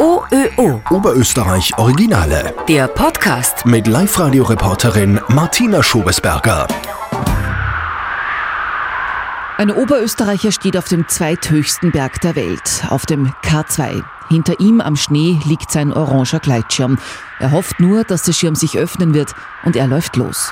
OÖO. Oberösterreich Originale. Der Podcast. Mit Live-Radio-Reporterin Martina Schobesberger. Ein Oberösterreicher steht auf dem zweithöchsten Berg der Welt, auf dem K2. Hinter ihm am Schnee liegt sein oranger Gleitschirm. Er hofft nur, dass der Schirm sich öffnen wird und er läuft los.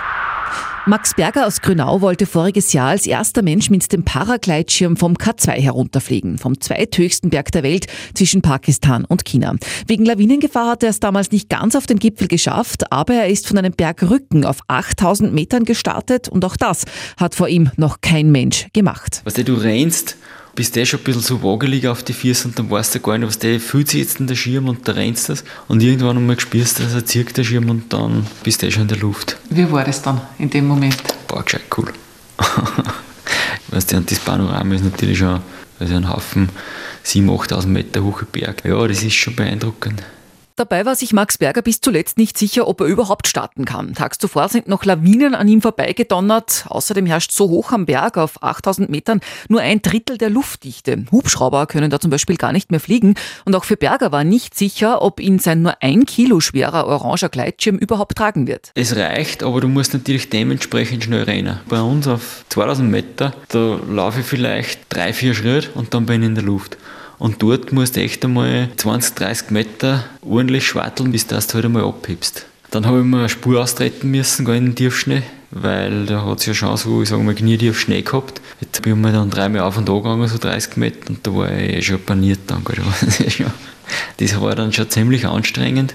Max Berger aus Grünau wollte voriges Jahr als erster Mensch mit dem Paragleitschirm vom K2 herunterfliegen, vom zweithöchsten Berg der Welt zwischen Pakistan und China. Wegen Lawinengefahr hat er es damals nicht ganz auf den Gipfel geschafft, aber er ist von einem Bergrücken auf 8000 Metern gestartet und auch das hat vor ihm noch kein Mensch gemacht. Was du rennst bist du schon ein bisschen so wagelig auf die Füße und dann weißt du gar nicht, was der fühlt sich jetzt in der Schirm und da rennst das und irgendwann einmal spürst du, dass er zirkt der Schirm und dann bist du schon in der Luft. Wie war das dann in dem Moment? Boah, gescheit cool. weißt du, und das Panorama ist natürlich schon also ein Haufen 7.000, 8.000 Meter hohe Berg. Ja, das ist schon beeindruckend. Dabei war sich Max Berger bis zuletzt nicht sicher, ob er überhaupt starten kann. Tags zuvor sind noch Lawinen an ihm vorbeigedonnert. Außerdem herrscht so hoch am Berg auf 8000 Metern nur ein Drittel der Luftdichte. Hubschrauber können da zum Beispiel gar nicht mehr fliegen. Und auch für Berger war nicht sicher, ob ihn sein nur ein Kilo schwerer oranger Gleitschirm überhaupt tragen wird. Es reicht, aber du musst natürlich dementsprechend schnell rennen. Bei uns auf 2000 Meter, da laufe ich vielleicht drei, vier Schritte und dann bin ich in der Luft. Und dort musst du echt einmal 20, 30 Meter ordentlich schwatteln, bis du das halt einmal abhebst. Dann habe ich mir eine Spur austreten müssen, gar in den Tiefschnee, weil da hat es ja schon so, ich sage mal, knietief Schnee gehabt. Jetzt bin ich dann dreimal auf und an gegangen, so 30 Meter, und da war ich eh schon paniert dann. Das war dann schon ziemlich anstrengend.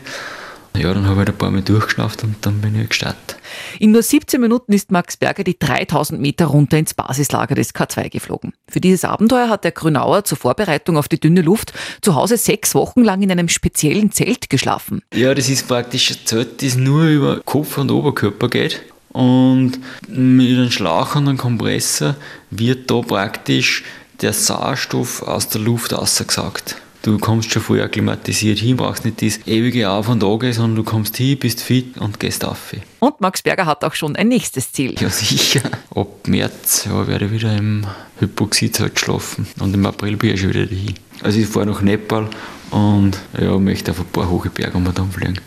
Ja, dann habe ich ein paar Mal durchgeschnauft und dann bin ich gestartet. In nur 17 Minuten ist Max Berger die 3000 Meter runter ins Basislager des K2 geflogen. Für dieses Abenteuer hat der Grünauer zur Vorbereitung auf die dünne Luft zu Hause sechs Wochen lang in einem speziellen Zelt geschlafen. Ja, das ist praktisch ein Zelt, das nur über Kopf und Oberkörper geht. Und mit einem Schlauch und einem Kompressor wird da praktisch der Sauerstoff aus der Luft ausgesaugt. Du kommst schon voll akklimatisiert hin, brauchst nicht das ewige Auf und Ab, sondern du kommst hin, bist fit und gehst auf. Und Max Berger hat auch schon ein nächstes Ziel. Ja, sicher. Ab März ja, werde ich wieder im Hypoxiezelt schlafen und im April bin ich schon wieder dahin. Also ich fahre nach Nepal und ja, möchte auf ein paar hohe Berge um dann fliegen.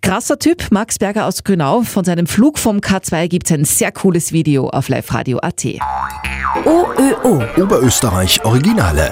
Krasser Typ, Max Berger aus Grünau. Von seinem Flug vom K2 gibt es ein sehr cooles Video auf liveradio.at. OÖO. Oberösterreich Originale.